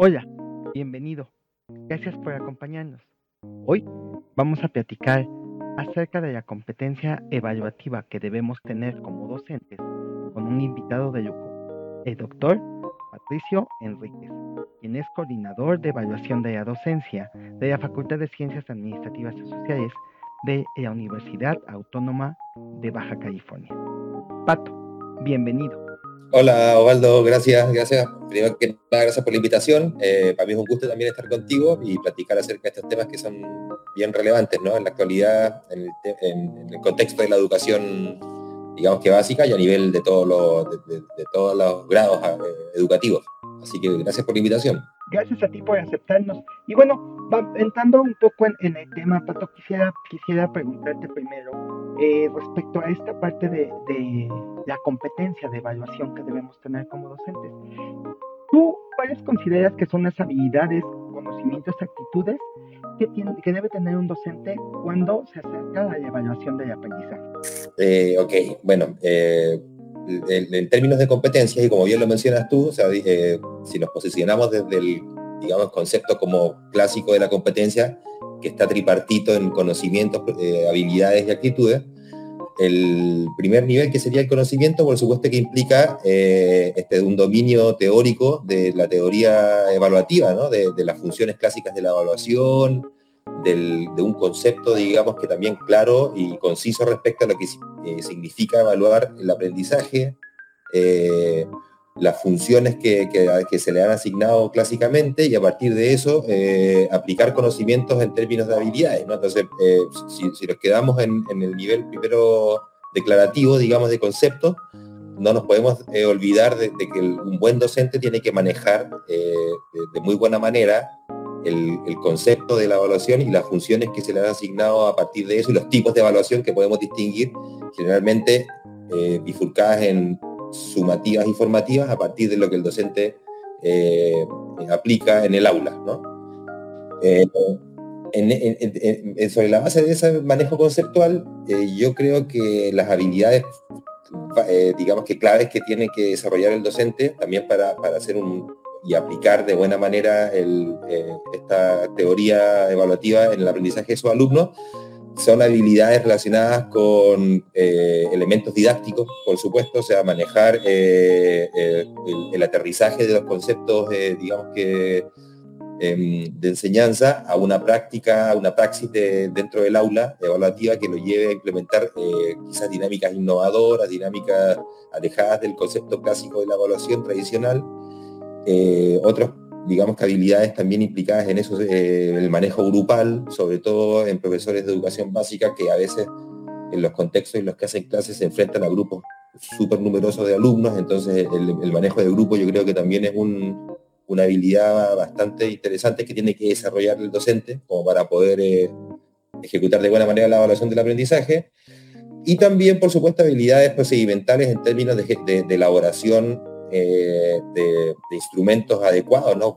Hola, bienvenido. Gracias por acompañarnos. Hoy vamos a platicar acerca de la competencia evaluativa que debemos tener como docentes con un invitado de lujo, el doctor Patricio Enríquez, quien es coordinador de evaluación de la docencia de la Facultad de Ciencias Administrativas y Sociales de la Universidad Autónoma de Baja California. Pato, bienvenido. Hola Osvaldo, gracias, gracias. Primero que nada, gracias por la invitación. Eh, para mí es un gusto también estar contigo y platicar acerca de estos temas que son bien relevantes ¿no? en la actualidad, en el, contexto de la educación, digamos que básica y a nivel de, todos los, de, todos los grados eh, educativos. Así que gracias por la invitación. Gracias a ti por aceptarnos. Y bueno, entrando un poco en, el tema, Pato, quisiera, quisiera preguntarte primero eh, respecto a esta parte de, la competencia de evaluación que debemos tener como docentes. ¿Tú cuáles consideras que son las habilidades, conocimientos, actitudes que, tiene, que debe tener un docente cuando se acerca a la evaluación del aprendizaje? Eh, ok, bueno, eh, en, términos de competencias, y como bien lo mencionas tú, eh, si nos posicionamos desde el digamos, concepto como clásico de la competencia, que está tripartito en conocimientos, eh, habilidades y actitudes, el primer nivel, que sería el conocimiento, por supuesto que implica eh, este, un dominio teórico de la teoría evaluativa, de, las funciones clásicas de la evaluación, de un concepto, digamos, que también claro y conciso respecto a lo que eh, significa evaluar el aprendizaje, las funciones que, se le han asignado clásicamente y a partir de eso eh, aplicar conocimientos en términos de habilidades. Entonces, si, nos quedamos en, el nivel primero declarativo, digamos, de concepto, no nos podemos olvidar de, que un buen docente tiene que manejar de muy buena manera el, concepto de la evaluación y las funciones que se le han asignado a partir de eso y los tipos de evaluación que podemos distinguir, generalmente eh, bifurcadas en sumativas y formativas a partir de lo que el docente eh, aplica en el aula. Eh, sobre la base de ese manejo conceptual, yo creo que las habilidades digamos que claves que tiene que desarrollar el docente también para, para hacer un, y aplicar de buena manera eh, esta teoría evaluativa en el aprendizaje de sus alumnos son habilidades relacionadas con eh, elementos didácticos, por supuesto, o sea, manejar eh, el, aterrizaje de los conceptos, digamos que, em, de enseñanza a una práctica, a una praxis dentro del aula evaluativa que lo lleve a implementar quizás dinámicas innovadoras, dinámicas alejadas del concepto clásico de la evaluación tradicional, eh, otros, digamos que habilidades también implicadas en eso, eh, el manejo grupal, sobre todo en profesores de educación básica que a veces en los contextos en los que hacen clases se enfrentan a grupos súper numerosos de alumnos, entonces el, manejo de grupo yo creo que también es una habilidad bastante interesante que tiene que desarrollar el docente como para poder eh, ejecutar de buena manera la evaluación del aprendizaje. Y también, por supuesto, habilidades procedimentales en términos de elaboración eh, de, instrumentos adecuados, ¿no?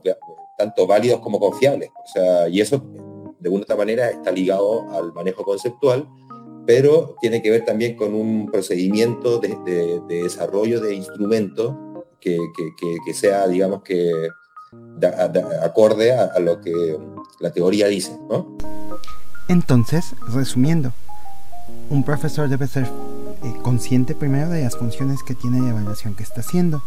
tanto válidos como confiables. O sea, y eso de una otra manera está ligado al manejo conceptual, pero tiene que ver también con un procedimiento de, desarrollo de instrumentos que, sea, digamos que, acorde a, lo que la teoría dice. Entonces, resumiendo, un profesor debe ser eh, consciente primero de las funciones que tiene la evaluación que está haciendo.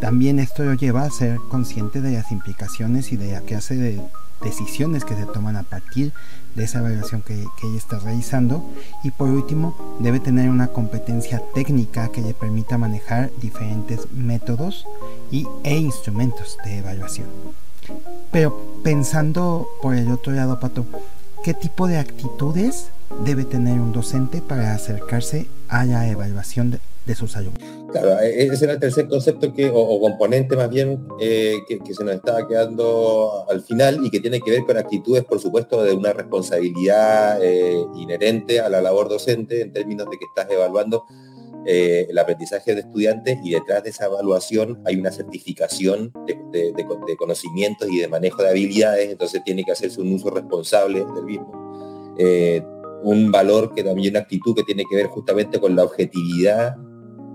También esto lo lleva a ser consciente de las implicaciones y de la clase de decisiones que se toman a partir de esa evaluación que, ella está realizando. Y por último, debe tener una competencia técnica que le permita manejar diferentes métodos y, e instrumentos de evaluación. Pero pensando por el otro lado, Pato, ¿qué tipo de actitudes debe tener un docente para acercarse a la evaluación de sus alumnos. Claro, e-, ese era el tercer concepto que, o, componente más bien eh, que, se nos estaba quedando al final y que tiene que ver con actitudes, por supuesto, de una responsabilidad eh, inherente a la labor docente en términos de que estás evaluando eh, el aprendizaje de estudiantes y detrás de esa evaluación hay una certificación de, conocimientos y de manejo de habilidades, entonces tiene que hacerse un uso responsable del mismo. Un valor que también una actitud que tiene que ver justamente con la objetividad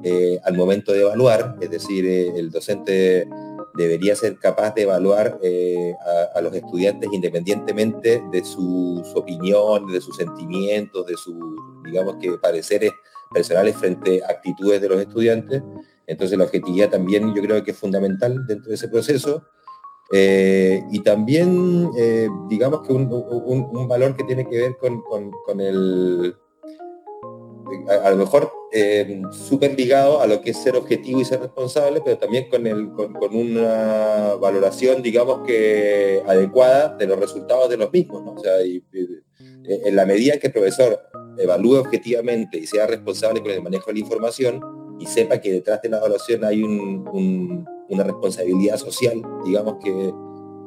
eh, al momento de evaluar, es decir, eh, el docente debería ser capaz de evaluar eh, a, los estudiantes independientemente de sus opiniones, de sus sentimientos, de sus, digamos que, pareceres personales frente a actitudes de los estudiantes. Entonces la objetividad también yo creo que es fundamental dentro de ese proceso. Y también, digamos que un, valor que tiene que ver con, con el, a, lo mejor eh, súper ligado a lo que es ser objetivo y ser responsable, pero también con, el, con, una valoración, digamos que adecuada de los resultados de los mismos. O sea, en la medida que el profesor evalúe objetivamente y sea responsable con el manejo de la información y sepa que detrás de la evaluación hay una responsabilidad social, digamos, que,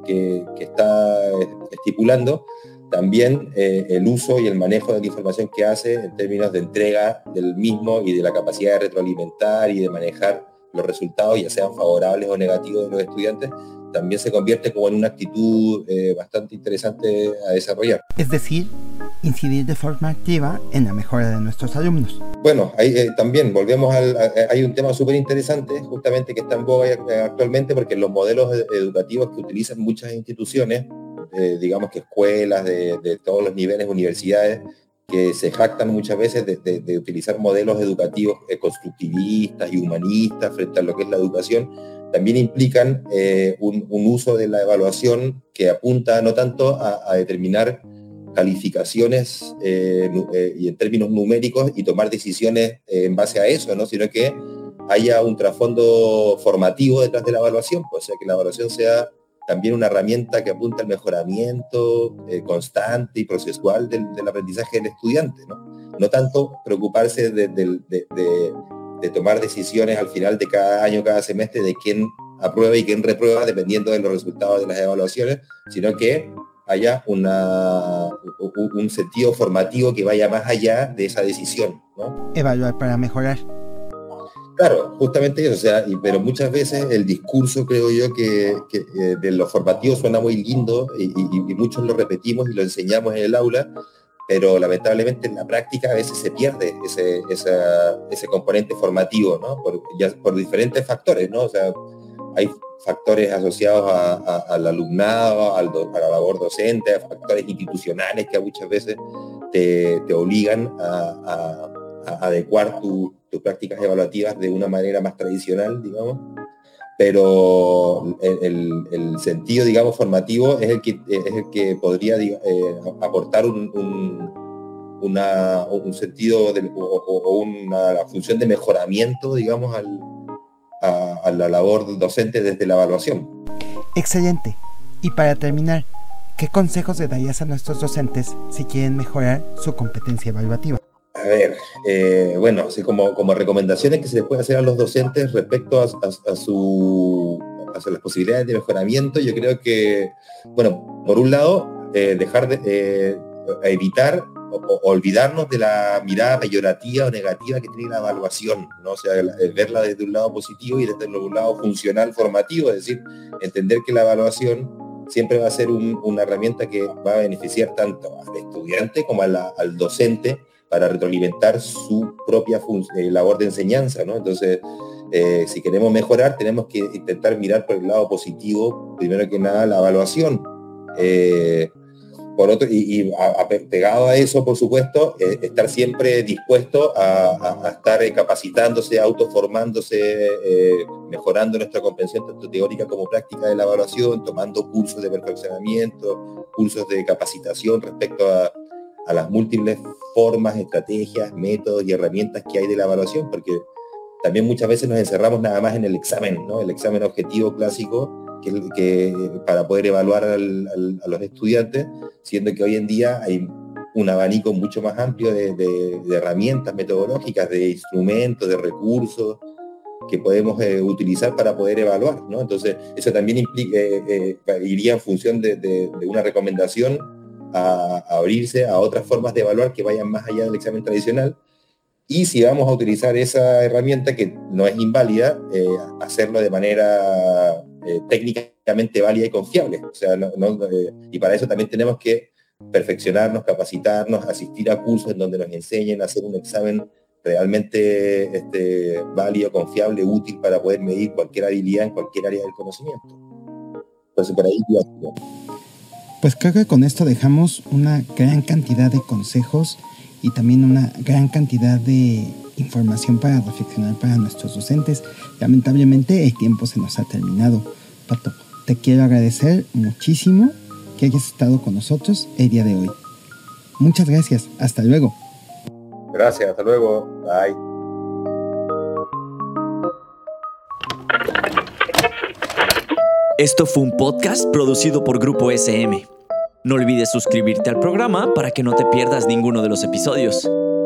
que está estipulando, también eh, el uso y el manejo de la información que hace en términos de entrega del mismo y de la capacidad de retroalimentar y de manejar los resultados, ya sean favorables o negativos de los estudiantes, también se convierte como en una actitud eh, bastante interesante a desarrollar. Es decir, incidir de forma activa en la mejora de nuestros alumnos. Bueno, eh, también volvemos al... hay un tema súper interesante justamente que está en boga actualmente porque los modelos educativos que utilizan muchas instituciones digamos que escuelas de, todos los niveles, universidades, que se jactan muchas veces de, utilizar modelos educativos eh, constructivistas y humanistas frente a lo que es la educación, también implican eh, un, uso de la evaluación que apunta no tanto a, determinar calificaciones eh, y en términos numéricos y tomar decisiones en base a eso, ¿no? sino que haya un trasfondo formativo detrás de la evaluación, pues, o sea, que la evaluación sea también una herramienta que apunta al mejoramiento eh, constante y procesual del, aprendizaje del estudiante. No tanto preocuparse de, tomar decisiones al final de cada año, cada semestre, de quién aprueba y quién reprueba, dependiendo de los resultados de las evaluaciones, sino que haya una, un sentido formativo que vaya más allá de esa decisión. ¿no? Evaluar para mejorar. Claro, justamente eso, o sea, pero muchas veces el discurso creo yo que, eh, de lo formativo suena muy lindo y, muchos lo repetimos y lo enseñamos en el aula, pero lamentablemente en la práctica a veces se pierde ese, ese componente formativo, ¿no? Por, por diferentes factores, ¿no? O sea, hay factores asociados al alumnado, al a la labor docente, factores institucionales que muchas veces te, obligan a adecuar tus prácticas evaluativas de una manera más tradicional, digamos, pero el, sentido, digamos, formativo es el que, es el que podría eh, aportar un, un, sentido o, una función de mejoramiento, digamos, a, a la labor docente desde la evaluación. Excelente. Y para terminar, ¿qué consejos le darías a nuestros docentes si quieren mejorar su competencia evaluativa? A ver, eh, bueno, así como, como recomendaciones que se les puede hacer a los docentes respecto a, su, las posibilidades de mejoramiento, yo creo que, bueno, por un lado, eh, dejar de eh, evitar olvidarnos de la mirada peyorativa o negativa que tiene la evaluación, ¿no? O sea, verla desde un lado positivo y desde un lado funcional formativo, es decir, entender que la evaluación siempre va a ser una herramienta que va a beneficiar tanto al estudiante como al docente para retroalimentar su propia eh, labor de enseñanza, ¿no? Entonces, eh, si queremos mejorar, tenemos que intentar mirar por el lado positivo, primero que nada, la evaluación. Eh, por otro, y, pegado a eso, por supuesto, estar siempre dispuesto a, estar capacitándose, autoformándose, mejorando nuestra comprensión tanto teórica como práctica de la evaluación, tomando cursos de perfeccionamiento, cursos de capacitación respecto a, a las múltiples formas, estrategias, métodos y herramientas que hay de la evaluación, porque también muchas veces nos encerramos nada más en el examen, ¿no? el examen objetivo clásico, que, para poder evaluar a los estudiantes, siendo que hoy en día hay un abanico mucho más amplio de, herramientas metodológicas, de instrumentos, de recursos que podemos eh, utilizar para poder evaluar. ¿no? Entonces, eso también implica, eh, eh, iría en función de, una recomendación a, abrirse a otras formas de evaluar que vayan más allá del examen tradicional. Y si vamos a utilizar esa herramienta que no es inválida, hacerlo de manera técnicamente válida y confiable. O sea, y para eso también tenemos que perfeccionarnos, capacitarnos, asistir a cursos en donde nos enseñen a hacer un examen realmente este, válido, confiable, útil para poder medir cualquier habilidad en cualquier área del conocimiento. Entonces, por ahí Pues creo que con esto dejamos una gran cantidad de consejos y también una gran cantidad de información para reflexionar para nuestros docentes. Lamentablemente el tiempo se nos ha terminado. Pato, te quiero agradecer muchísimo que hayas estado con nosotros el día de hoy. Muchas gracias. Hasta luego. Gracias. Hasta luego. Bye. Esto fue un podcast producido por Grupo SM. No olvides suscribirte al programa para que no te pierdas ninguno de los episodios.